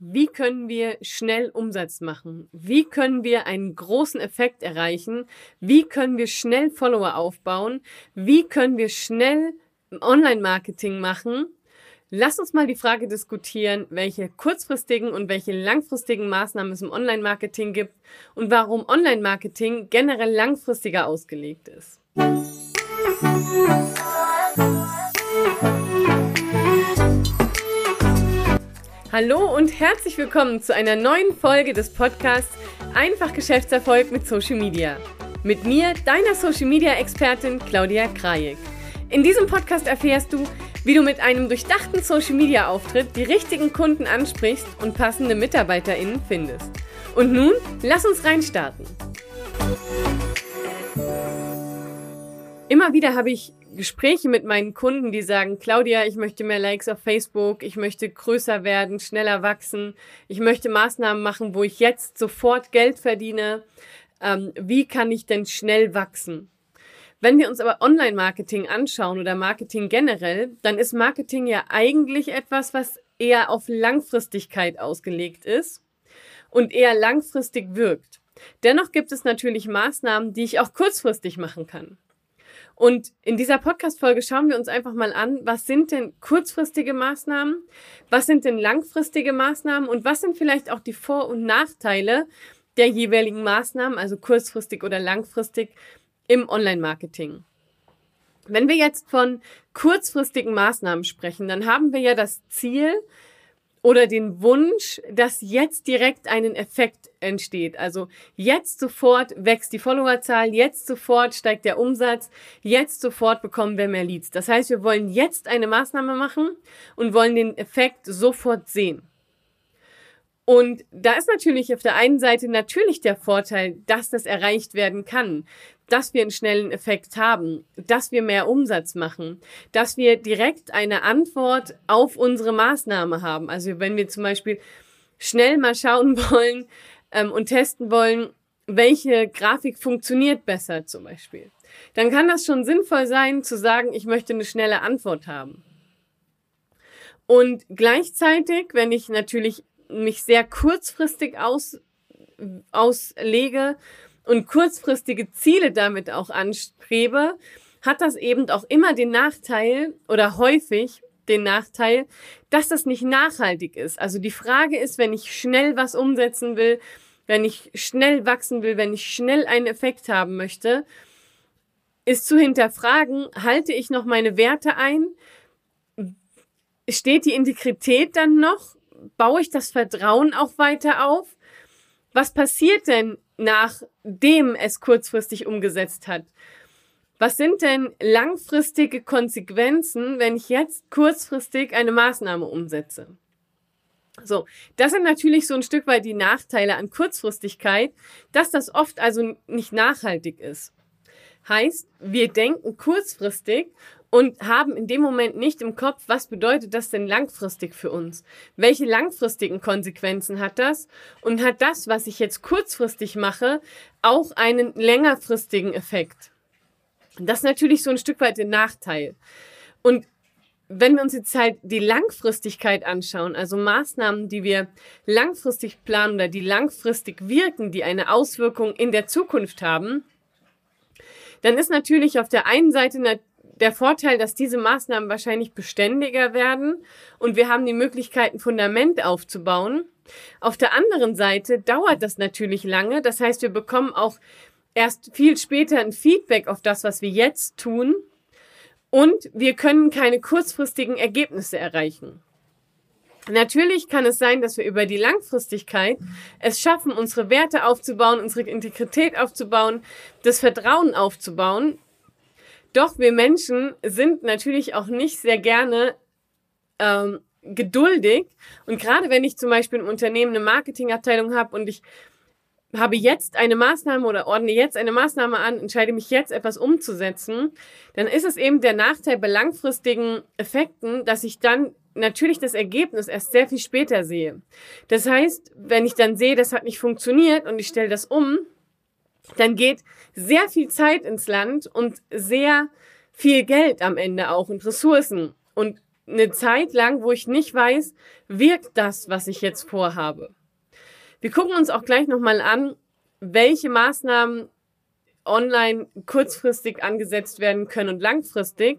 Wie können wir schnell Umsatz machen? Wie können wir einen großen Effekt erreichen? Wie können wir schnell Follower aufbauen? Wie können wir schnell Online-Marketing machen? Lass uns mal die Frage diskutieren, welche kurzfristigen und welche langfristigen Maßnahmen es im Online-Marketing gibt und warum Online-Marketing generell langfristiger ausgelegt ist. Hallo und herzlich willkommen zu einer neuen Folge des Podcasts Einfach Geschäftserfolg mit Social Media. Mit mir, deiner Social Media Expertin Claudia Krajek. In diesem Podcast erfährst du, wie du mit einem durchdachten Social Media Auftritt die richtigen Kunden ansprichst und passende MitarbeiterInnen findest. Und nun, lass uns reinstarten. Immer wieder habe ich Gespräche mit meinen Kunden, die sagen, Claudia, ich möchte mehr Likes auf Facebook, ich möchte größer werden, schneller wachsen, ich möchte Maßnahmen machen, wo ich jetzt sofort Geld verdiene. Ähm, wie kann ich denn schnell wachsen? Wenn wir uns aber Online-Marketing anschauen oder Marketing generell, dann ist Marketing ja eigentlich etwas, was eher auf Langfristigkeit ausgelegt ist und eher langfristig wirkt. Dennoch gibt es natürlich Maßnahmen, die ich auch kurzfristig machen kann. Und in dieser Podcast-Folge schauen wir uns einfach mal an, was sind denn kurzfristige Maßnahmen, was sind denn langfristige Maßnahmen und was sind vielleicht auch die Vor- und Nachteile der jeweiligen Maßnahmen, also kurzfristig oder langfristig im Online-Marketing. Wenn wir jetzt von kurzfristigen Maßnahmen sprechen, dann haben wir ja das Ziel, oder den Wunsch, dass jetzt direkt einen Effekt entsteht. Also jetzt sofort wächst die Followerzahl, jetzt sofort steigt der Umsatz, jetzt sofort bekommen wir mehr Leads. Das heißt, wir wollen jetzt eine Maßnahme machen und wollen den Effekt sofort sehen. Und da ist natürlich auf der einen Seite natürlich der Vorteil, dass das erreicht werden kann, dass wir einen schnellen Effekt haben, dass wir mehr Umsatz machen, dass wir direkt eine Antwort auf unsere Maßnahme haben. Also wenn wir zum Beispiel schnell mal schauen wollen ähm, und testen wollen, welche Grafik funktioniert besser zum Beispiel, dann kann das schon sinnvoll sein zu sagen, ich möchte eine schnelle Antwort haben. Und gleichzeitig, wenn ich natürlich mich sehr kurzfristig aus, auslege und kurzfristige Ziele damit auch anstrebe, hat das eben auch immer den Nachteil oder häufig den Nachteil, dass das nicht nachhaltig ist. Also die Frage ist, wenn ich schnell was umsetzen will, wenn ich schnell wachsen will, wenn ich schnell einen Effekt haben möchte, ist zu hinterfragen, halte ich noch meine Werte ein? Steht die Integrität dann noch? Baue ich das Vertrauen auch weiter auf? Was passiert denn, nachdem es kurzfristig umgesetzt hat? Was sind denn langfristige Konsequenzen, wenn ich jetzt kurzfristig eine Maßnahme umsetze? So, das sind natürlich so ein Stück weit die Nachteile an Kurzfristigkeit, dass das oft also nicht nachhaltig ist. Heißt, wir denken kurzfristig und haben in dem Moment nicht im Kopf, was bedeutet das denn langfristig für uns? Welche langfristigen Konsequenzen hat das? Und hat das, was ich jetzt kurzfristig mache, auch einen längerfristigen Effekt? Das ist natürlich so ein Stück weit der Nachteil. Und wenn wir uns jetzt halt die Langfristigkeit anschauen, also Maßnahmen, die wir langfristig planen oder die langfristig wirken, die eine Auswirkung in der Zukunft haben, dann ist natürlich auf der einen Seite der Vorteil, dass diese Maßnahmen wahrscheinlich beständiger werden und wir haben die Möglichkeit, ein Fundament aufzubauen. Auf der anderen Seite dauert das natürlich lange. Das heißt, wir bekommen auch erst viel später ein Feedback auf das, was wir jetzt tun. Und wir können keine kurzfristigen Ergebnisse erreichen. Natürlich kann es sein, dass wir über die Langfristigkeit es schaffen, unsere Werte aufzubauen, unsere Integrität aufzubauen, das Vertrauen aufzubauen doch wir Menschen sind natürlich auch nicht sehr gerne ähm, geduldig. Und gerade wenn ich zum Beispiel im Unternehmen eine Marketingabteilung habe und ich habe jetzt eine Maßnahme oder ordne jetzt eine Maßnahme an, entscheide mich jetzt etwas umzusetzen, dann ist es eben der Nachteil bei langfristigen Effekten, dass ich dann natürlich das Ergebnis erst sehr viel später sehe. Das heißt, wenn ich dann sehe, das hat nicht funktioniert und ich stelle das um, dann geht sehr viel Zeit ins Land und sehr viel Geld am Ende auch und Ressourcen. Und eine Zeit lang, wo ich nicht weiß, wirkt das, was ich jetzt vorhabe. Wir gucken uns auch gleich nochmal an, welche Maßnahmen online kurzfristig angesetzt werden können und langfristig.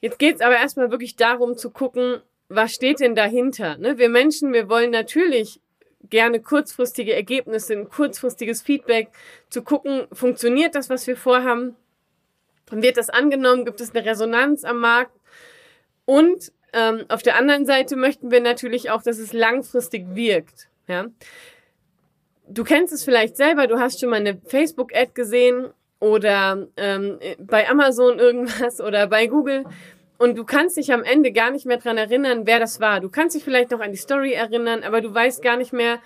Jetzt geht es aber erstmal wirklich darum zu gucken, was steht denn dahinter? Ne? Wir Menschen, wir wollen natürlich gerne kurzfristige Ergebnisse, ein kurzfristiges Feedback, zu gucken, funktioniert das, was wir vorhaben? Wird das angenommen? Gibt es eine Resonanz am Markt? Und ähm, auf der anderen Seite möchten wir natürlich auch, dass es langfristig wirkt. Ja? Du kennst es vielleicht selber, du hast schon mal eine Facebook-Ad gesehen oder ähm, bei Amazon irgendwas oder bei Google und du kannst dich am Ende gar nicht mehr dran erinnern, wer das war. Du kannst dich vielleicht noch an die Story erinnern, aber du weißt gar nicht mehr,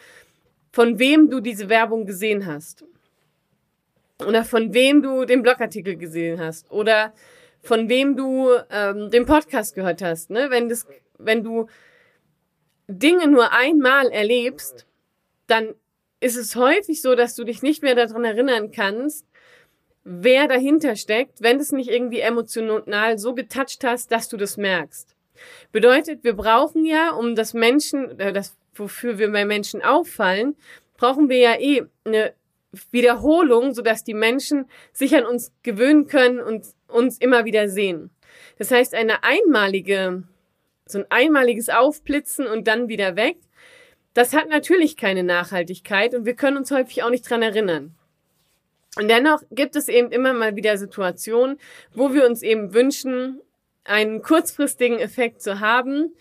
von wem du diese Werbung gesehen hast. Oder von wem du den Blogartikel gesehen hast. Oder von wem du ähm, den Podcast gehört hast. Ne? Wenn, das, wenn du Dinge nur einmal erlebst, dann ist es häufig so, dass du dich nicht mehr daran erinnern kannst, wer dahinter steckt, wenn du es nicht irgendwie emotional so getoucht hast, dass du das merkst. Bedeutet, wir brauchen ja, um das Menschen, äh, das, wofür wir bei Menschen auffallen, brauchen wir ja eh eine Wiederholung, sodass die Menschen sich an uns gewöhnen können und uns immer wieder sehen. Das heißt, eine einmalige, so ein einmaliges Aufblitzen und dann wieder weg, das hat natürlich keine Nachhaltigkeit und wir können uns häufig auch nicht dran erinnern. Und dennoch gibt es eben immer mal wieder Situationen, wo wir uns eben wünschen, einen kurzfristigen Effekt zu haben,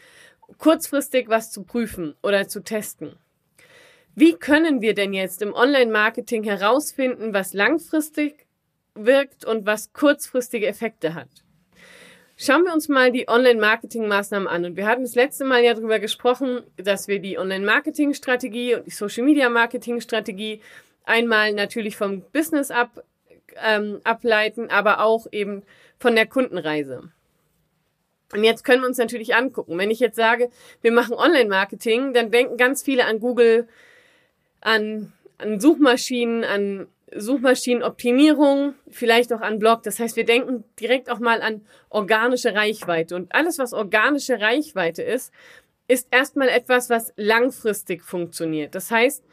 kurzfristig was zu prüfen oder zu testen. Wie können wir denn jetzt im Online-Marketing herausfinden, was langfristig wirkt und was kurzfristige Effekte hat? Schauen wir uns mal die Online-Marketing-Maßnahmen an. Und wir hatten das letzte Mal ja darüber gesprochen, dass wir die Online-Marketing-Strategie und die Social-Media-Marketing-Strategie einmal natürlich vom Business ab, ähm, ableiten, aber auch eben von der Kundenreise. Und jetzt können wir uns natürlich angucken. Wenn ich jetzt sage, wir machen Online-Marketing, dann denken ganz viele an Google, an, an Suchmaschinen, an Suchmaschinenoptimierung, vielleicht auch an Blog. Das heißt, wir denken direkt auch mal an organische Reichweite. Und alles, was organische Reichweite ist, ist erstmal etwas, was langfristig funktioniert. Das heißt,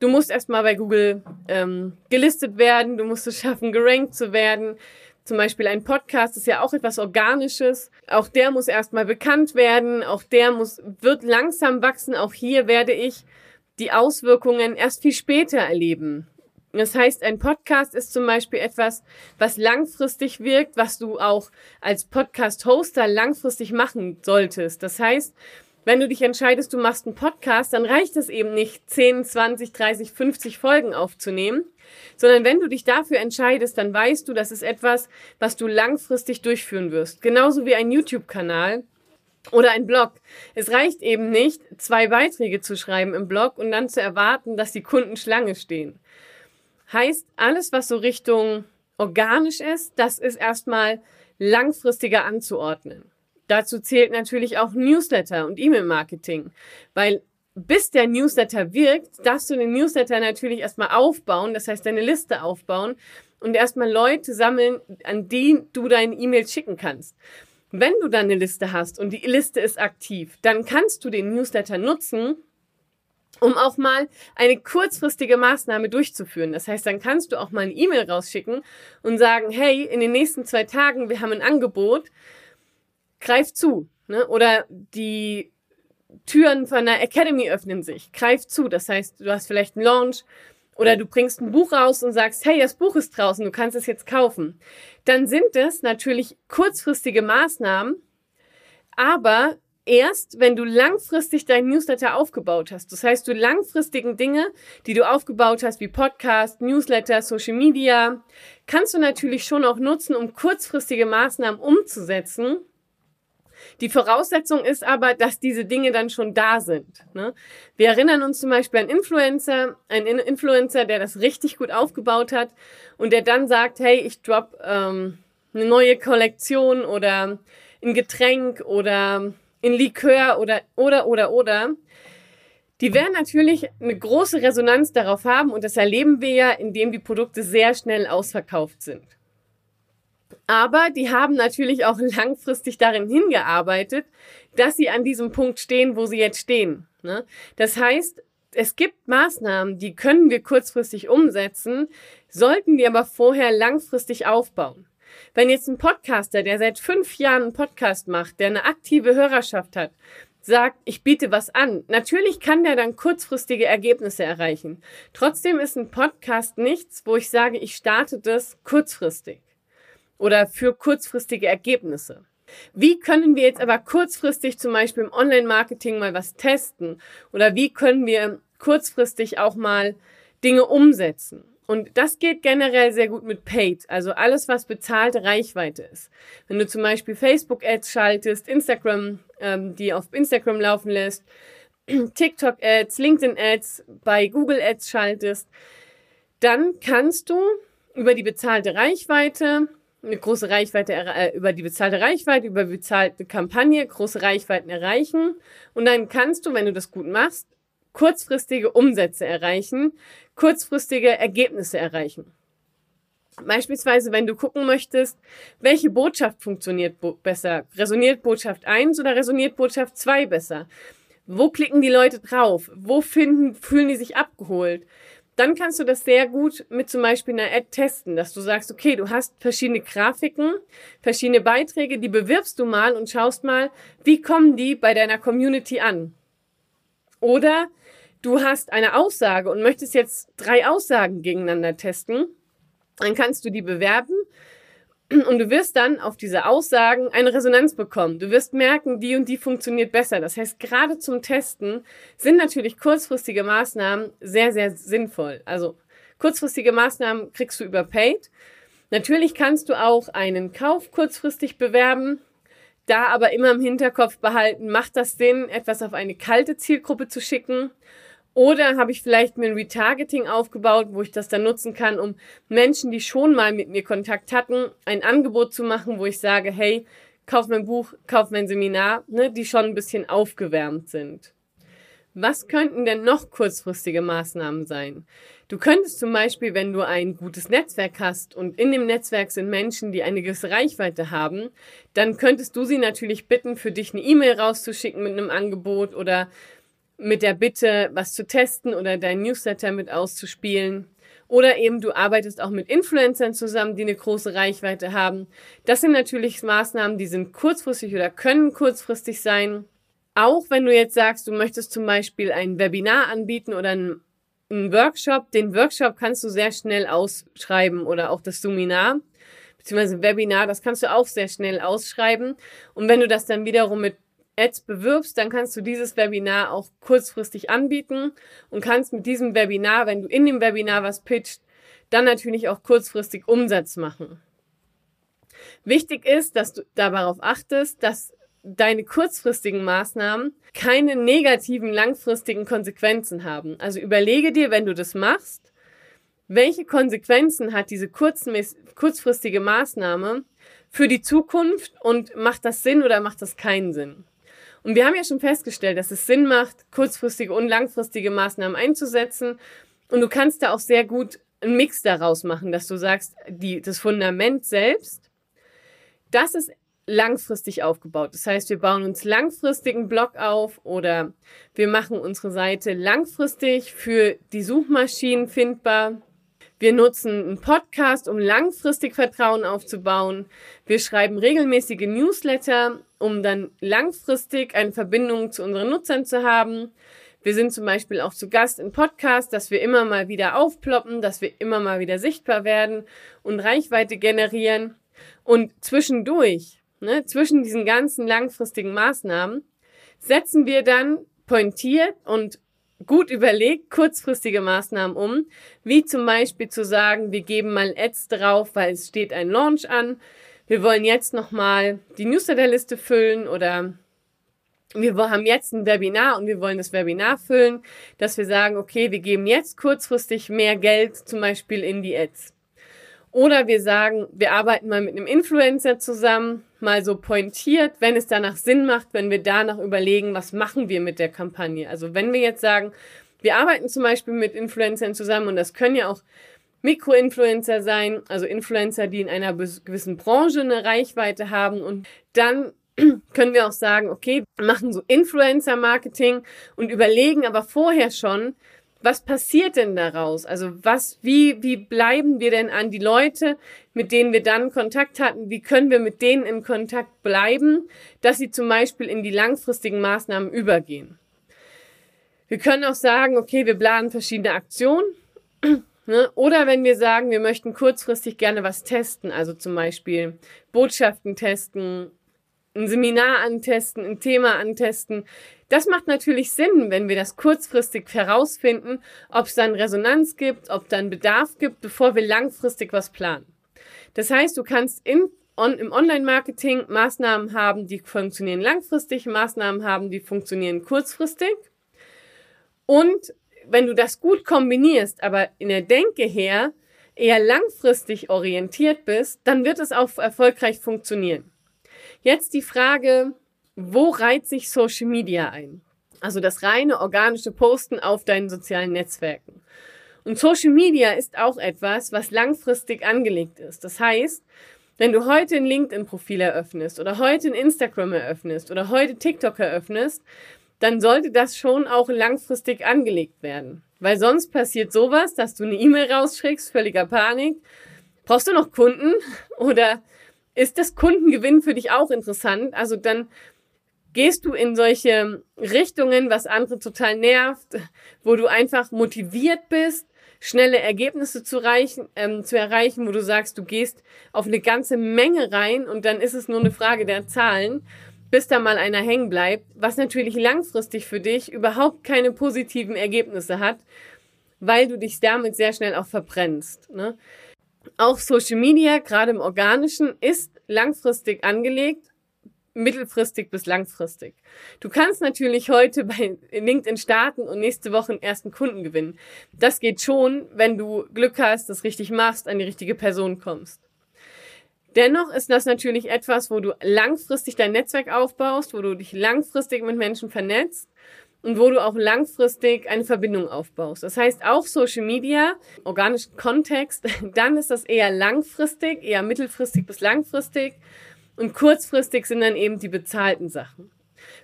du musst erstmal bei Google ähm, gelistet werden, du musst es schaffen, gerankt zu werden. Zum Beispiel ein Podcast ist ja auch etwas Organisches. Auch der muss erstmal bekannt werden, auch der muss, wird langsam wachsen. Auch hier werde ich die Auswirkungen erst viel später erleben. Das heißt, ein Podcast ist zum Beispiel etwas, was langfristig wirkt, was du auch als Podcast-Hoster langfristig machen solltest. Das heißt, wenn du dich entscheidest, du machst einen Podcast, dann reicht es eben nicht, 10, 20, 30, 50 Folgen aufzunehmen, sondern wenn du dich dafür entscheidest, dann weißt du, das ist etwas, was du langfristig durchführen wirst. Genauso wie ein YouTube-Kanal oder ein Blog. Es reicht eben nicht, zwei Beiträge zu schreiben im Blog und dann zu erwarten, dass die Kunden Schlange stehen. Heißt, alles, was so Richtung organisch ist, das ist erstmal langfristiger anzuordnen. Dazu zählt natürlich auch Newsletter und E-Mail-Marketing, weil bis der Newsletter wirkt, darfst du den Newsletter natürlich erstmal aufbauen, das heißt deine Liste aufbauen und erstmal Leute sammeln, an die du deine E-Mails schicken kannst. Wenn du dann eine Liste hast und die Liste ist aktiv, dann kannst du den Newsletter nutzen, um auch mal eine kurzfristige Maßnahme durchzuführen. Das heißt, dann kannst du auch mal eine E-Mail rausschicken und sagen, hey, in den nächsten zwei Tagen, wir haben ein Angebot, greif zu. Ne? Oder die Türen von der Academy öffnen sich, greif zu. Das heißt, du hast vielleicht einen Launch oder du bringst ein Buch raus und sagst, hey, das Buch ist draußen, du kannst es jetzt kaufen. Dann sind es natürlich kurzfristige Maßnahmen, aber erst, wenn du langfristig dein Newsletter aufgebaut hast. Das heißt, du langfristigen Dinge, die du aufgebaut hast, wie Podcast, Newsletter, Social Media, kannst du natürlich schon auch nutzen, um kurzfristige Maßnahmen umzusetzen, die Voraussetzung ist aber, dass diese Dinge dann schon da sind. Ne? Wir erinnern uns zum Beispiel an Influencer, ein Influencer, der das richtig gut aufgebaut hat und der dann sagt, hey, ich drop ähm, eine neue Kollektion oder ein Getränk oder ein Likör oder oder oder oder. Die werden natürlich eine große Resonanz darauf haben und das erleben wir ja, indem die Produkte sehr schnell ausverkauft sind. Aber die haben natürlich auch langfristig darin hingearbeitet, dass sie an diesem Punkt stehen, wo sie jetzt stehen. Ne? Das heißt, es gibt Maßnahmen, die können wir kurzfristig umsetzen, sollten die aber vorher langfristig aufbauen. Wenn jetzt ein Podcaster, der seit fünf Jahren einen Podcast macht, der eine aktive Hörerschaft hat, sagt, ich biete was an. Natürlich kann der dann kurzfristige Ergebnisse erreichen. Trotzdem ist ein Podcast nichts, wo ich sage, ich starte das kurzfristig oder für kurzfristige Ergebnisse. Wie können wir jetzt aber kurzfristig zum Beispiel im Online-Marketing mal was testen? Oder wie können wir kurzfristig auch mal Dinge umsetzen? Und das geht generell sehr gut mit Paid, also alles, was bezahlte Reichweite ist. Wenn du zum Beispiel Facebook-Ads schaltest, Instagram, ähm, die auf Instagram laufen lässt, TikTok-Ads, LinkedIn-Ads, bei Google-Ads schaltest, dann kannst du über die bezahlte Reichweite eine große Reichweite äh, über die bezahlte Reichweite, über bezahlte Kampagne große Reichweiten erreichen und dann kannst du, wenn du das gut machst, kurzfristige Umsätze erreichen, kurzfristige Ergebnisse erreichen. Beispielsweise, wenn du gucken möchtest, welche Botschaft funktioniert bo besser, resoniert Botschaft 1 oder resoniert Botschaft 2 besser? Wo klicken die Leute drauf? Wo finden, fühlen die sich abgeholt? Dann kannst du das sehr gut mit zum Beispiel einer Ad testen, dass du sagst, okay, du hast verschiedene Grafiken, verschiedene Beiträge, die bewirbst du mal und schaust mal, wie kommen die bei deiner Community an. Oder du hast eine Aussage und möchtest jetzt drei Aussagen gegeneinander testen, dann kannst du die bewerben und du wirst dann auf diese Aussagen eine Resonanz bekommen. Du wirst merken, die und die funktioniert besser. Das heißt, gerade zum Testen sind natürlich kurzfristige Maßnahmen sehr, sehr sinnvoll. Also kurzfristige Maßnahmen kriegst du über Paid. Natürlich kannst du auch einen Kauf kurzfristig bewerben. Da aber immer im Hinterkopf behalten, macht das Sinn, etwas auf eine kalte Zielgruppe zu schicken? Oder habe ich vielleicht mir ein Retargeting aufgebaut, wo ich das dann nutzen kann, um Menschen, die schon mal mit mir Kontakt hatten, ein Angebot zu machen, wo ich sage, hey, kauf mein Buch, kauf mein Seminar, ne, die schon ein bisschen aufgewärmt sind. Was könnten denn noch kurzfristige Maßnahmen sein? Du könntest zum Beispiel, wenn du ein gutes Netzwerk hast und in dem Netzwerk sind Menschen, die eine gewisse Reichweite haben, dann könntest du sie natürlich bitten, für dich eine E-Mail rauszuschicken mit einem Angebot oder mit der Bitte, was zu testen oder dein Newsletter mit auszuspielen. Oder eben du arbeitest auch mit Influencern zusammen, die eine große Reichweite haben. Das sind natürlich Maßnahmen, die sind kurzfristig oder können kurzfristig sein. Auch wenn du jetzt sagst, du möchtest zum Beispiel ein Webinar anbieten oder einen, Workshop, den Workshop kannst du sehr schnell ausschreiben oder auch das Seminar beziehungsweise Webinar, das kannst du auch sehr schnell ausschreiben. Und wenn du das dann wiederum mit Ads bewirbst, dann kannst du dieses Webinar auch kurzfristig anbieten und kannst mit diesem Webinar, wenn du in dem Webinar was pitcht, dann natürlich auch kurzfristig Umsatz machen. Wichtig ist, dass du darauf achtest, dass deine kurzfristigen Maßnahmen keine negativen langfristigen Konsequenzen haben. Also überlege dir, wenn du das machst, welche Konsequenzen hat diese kurzfristige Maßnahme für die Zukunft und macht das Sinn oder macht das keinen Sinn? Und wir haben ja schon festgestellt, dass es Sinn macht, kurzfristige und langfristige Maßnahmen einzusetzen. Und du kannst da auch sehr gut einen Mix daraus machen, dass du sagst, die, das Fundament selbst, das ist langfristig aufgebaut. Das heißt, wir bauen uns langfristigen Blog auf oder wir machen unsere Seite langfristig für die Suchmaschinen findbar. Wir nutzen einen Podcast, um langfristig Vertrauen aufzubauen. Wir schreiben regelmäßige Newsletter, um dann langfristig eine Verbindung zu unseren Nutzern zu haben. Wir sind zum Beispiel auch zu Gast im Podcast, dass wir immer mal wieder aufploppen, dass wir immer mal wieder sichtbar werden und Reichweite generieren. Und zwischendurch, ne, zwischen diesen ganzen langfristigen Maßnahmen, setzen wir dann pointiert und gut überlegt kurzfristige Maßnahmen um, wie zum Beispiel zu sagen, wir geben mal Ads drauf, weil es steht ein Launch an. Wir wollen jetzt nochmal die Newsletterliste füllen oder wir haben jetzt ein Webinar und wir wollen das Webinar füllen, dass wir sagen, okay, wir geben jetzt kurzfristig mehr Geld zum Beispiel in die Ads. Oder wir sagen, wir arbeiten mal mit einem Influencer zusammen, mal so pointiert, wenn es danach Sinn macht, wenn wir danach überlegen, was machen wir mit der Kampagne. Also wenn wir jetzt sagen, wir arbeiten zum Beispiel mit Influencern zusammen und das können ja auch Mikroinfluencer sein, also Influencer, die in einer gewissen Branche eine Reichweite haben und dann können wir auch sagen, okay, machen so Influencer-Marketing und überlegen aber vorher schon, was passiert denn daraus? Also was, wie, wie bleiben wir denn an die Leute, mit denen wir dann Kontakt hatten? Wie können wir mit denen in Kontakt bleiben, dass sie zum Beispiel in die langfristigen Maßnahmen übergehen? Wir können auch sagen, okay, wir planen verschiedene Aktionen. Ne? Oder wenn wir sagen, wir möchten kurzfristig gerne was testen, also zum Beispiel Botschaften testen, ein Seminar antesten, ein Thema antesten. Das macht natürlich Sinn, wenn wir das kurzfristig herausfinden, ob es dann Resonanz gibt, ob dann Bedarf gibt, bevor wir langfristig was planen. Das heißt, du kannst in, on, im Online-Marketing Maßnahmen haben, die funktionieren langfristig, Maßnahmen haben, die funktionieren kurzfristig. Und wenn du das gut kombinierst, aber in der Denke her eher langfristig orientiert bist, dann wird es auch erfolgreich funktionieren. Jetzt die Frage, wo reiht sich Social Media ein? Also das reine organische Posten auf deinen sozialen Netzwerken. Und Social Media ist auch etwas, was langfristig angelegt ist. Das heißt, wenn du heute ein LinkedIn-Profil eröffnest oder heute ein Instagram eröffnest oder heute TikTok eröffnest, dann sollte das schon auch langfristig angelegt werden. Weil sonst passiert sowas, dass du eine E-Mail rausschickst, völliger Panik. Brauchst du noch Kunden? Oder ist das Kundengewinn für dich auch interessant. Also dann gehst du in solche Richtungen, was andere total nervt, wo du einfach motiviert bist, schnelle Ergebnisse zu, reichen, ähm, zu erreichen, wo du sagst, du gehst auf eine ganze Menge rein und dann ist es nur eine Frage der Zahlen, bis da mal einer hängen bleibt, was natürlich langfristig für dich überhaupt keine positiven Ergebnisse hat, weil du dich damit sehr schnell auch verbrennst. Ne? Auch Social Media, gerade im Organischen, ist langfristig angelegt, mittelfristig bis langfristig. Du kannst natürlich heute bei LinkedIn starten und nächste Woche einen ersten Kunden gewinnen. Das geht schon, wenn du Glück hast, das richtig machst, an die richtige Person kommst. Dennoch ist das natürlich etwas, wo du langfristig dein Netzwerk aufbaust, wo du dich langfristig mit Menschen vernetzt und wo du auch langfristig eine Verbindung aufbaust. Das heißt, auch Social Media, organischen Kontext, dann ist das eher langfristig, eher mittelfristig bis langfristig und kurzfristig sind dann eben die bezahlten Sachen.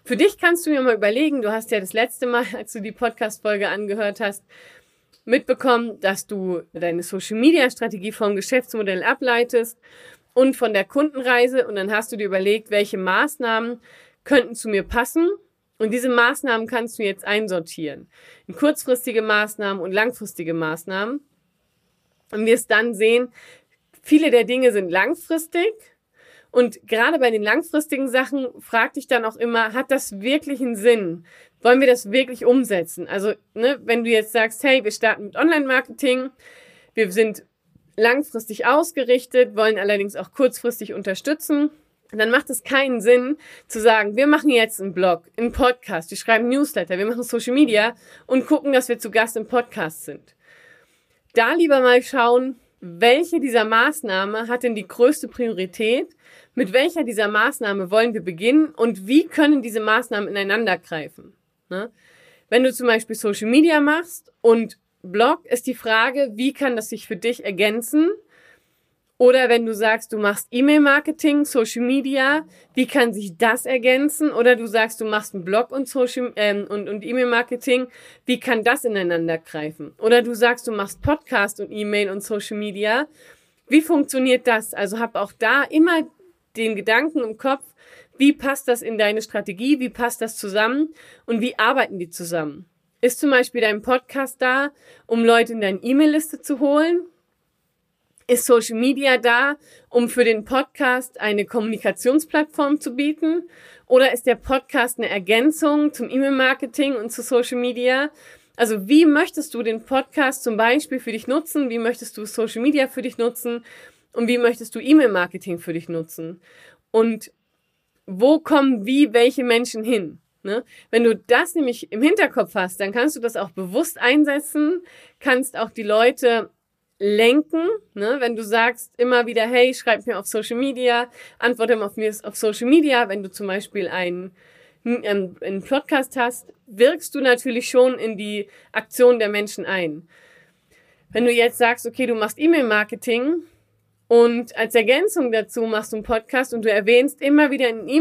Für dich kannst du mir mal überlegen, du hast ja das letzte Mal, als du die Podcast-Folge angehört hast, mitbekommen, dass du deine Social Media Strategie vom Geschäftsmodell ableitest und von der Kundenreise und dann hast du dir überlegt, welche Maßnahmen könnten zu mir passen und diese Maßnahmen kannst du jetzt einsortieren. In kurzfristige Maßnahmen und langfristige Maßnahmen. Und wirst dann sehen, viele der Dinge sind langfristig. Und gerade bei den langfristigen Sachen frag dich dann auch immer, hat das wirklich einen Sinn? Wollen wir das wirklich umsetzen? Also, ne, wenn du jetzt sagst, hey, wir starten mit Online-Marketing, wir sind langfristig ausgerichtet, wollen allerdings auch kurzfristig unterstützen, dann macht es keinen Sinn zu sagen, wir machen jetzt einen Blog, einen Podcast, wir schreiben Newsletter, wir machen Social Media und gucken, dass wir zu Gast im Podcast sind. Da lieber mal schauen, welche dieser Maßnahme hat denn die größte Priorität? Mit welcher dieser Maßnahme wollen wir beginnen und wie können diese Maßnahmen ineinander greifen? Ne? Wenn du zum Beispiel Social Media machst und Blog, ist die Frage, wie kann das sich für dich ergänzen? Oder wenn du sagst, du machst E-Mail-Marketing, Social Media, wie kann sich das ergänzen? Oder du sagst, du machst einen Blog und Social ähm, und, und E-Mail-Marketing, wie kann das ineinander greifen? Oder du sagst, du machst Podcast und E-Mail und Social Media, wie funktioniert das? Also hab auch da immer den Gedanken im Kopf, wie passt das in deine Strategie, wie passt das zusammen und wie arbeiten die zusammen? Ist zum Beispiel dein Podcast da, um Leute in deine E-Mail-Liste zu holen? Ist Social Media da, um für den Podcast eine Kommunikationsplattform zu bieten? Oder ist der Podcast eine Ergänzung zum E-Mail-Marketing und zu Social Media? Also wie möchtest du den Podcast zum Beispiel für dich nutzen? Wie möchtest du Social Media für dich nutzen? Und wie möchtest du E-Mail-Marketing für dich nutzen? Und wo kommen wie welche Menschen hin? Ne? Wenn du das nämlich im Hinterkopf hast, dann kannst du das auch bewusst einsetzen, kannst auch die Leute lenken, ne? wenn du sagst immer wieder, hey, schreib mir auf Social Media, antworte mir auf Social Media, wenn du zum Beispiel einen, ähm, einen Podcast hast, wirkst du natürlich schon in die Aktion der Menschen ein. Wenn du jetzt sagst, okay, du machst E-Mail-Marketing und als Ergänzung dazu machst du einen Podcast und du erwähnst immer wieder in, e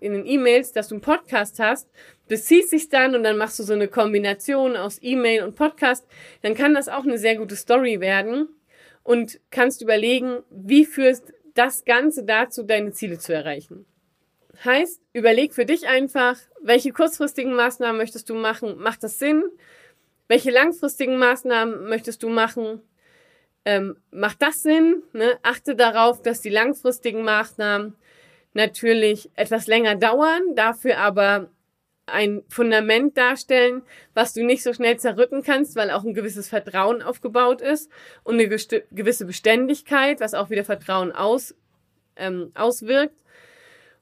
in den E-Mails, dass du einen Podcast hast, beziehst dich dann und dann machst du so eine Kombination aus E-Mail und Podcast, dann kann das auch eine sehr gute Story werden und kannst überlegen, wie führst das Ganze dazu, deine Ziele zu erreichen. Heißt, überleg für dich einfach, welche kurzfristigen Maßnahmen möchtest du machen? Macht das Sinn? Welche langfristigen Maßnahmen möchtest du machen? ähm, macht das Sinn? Ne? Achte darauf, dass die langfristigen Maßnahmen natürlich etwas länger dauern, dafür aber ein Fundament darstellen, was du nicht so schnell zerrütten kannst, weil auch ein gewisses Vertrauen aufgebaut ist und eine gewisse Beständigkeit, was auch wieder Vertrauen aus, ähm, auswirkt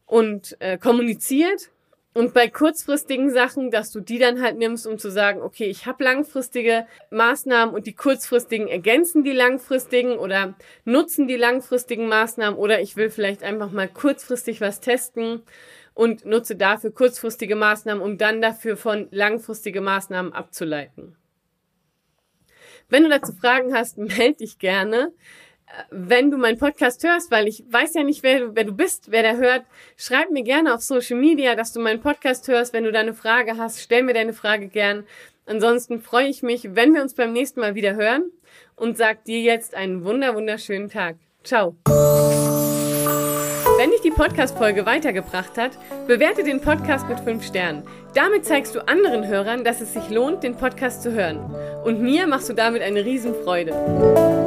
und äh, kommuniziert. Und bei kurzfristigen Sachen, dass du die dann halt nimmst, um zu sagen, okay, ich habe langfristige Maßnahmen und die kurzfristigen ergänzen die langfristigen oder nutzen die langfristigen Maßnahmen oder ich will vielleicht einfach mal kurzfristig was testen und nutze dafür kurzfristige Maßnahmen, um dann dafür von langfristige Maßnahmen abzuleiten. Wenn du dazu Fragen hast, melde dich gerne wenn du meinen Podcast hörst, weil ich weiß ja nicht, wer du, wer du bist, wer der hört, schreib mir gerne auf Social Media, dass du meinen Podcast hörst. Wenn du da eine Frage hast, stell mir deine Frage gern. Ansonsten freue ich mich, wenn wir uns beim nächsten Mal wieder hören und sag dir jetzt einen wunder wunderschönen Tag. Ciao. Wenn dich die Podcast-Folge weitergebracht hat, bewerte den Podcast mit 5 Sternen. Damit zeigst du anderen Hörern, dass es sich lohnt, den Podcast zu hören. Und mir machst du damit eine Riesenfreude.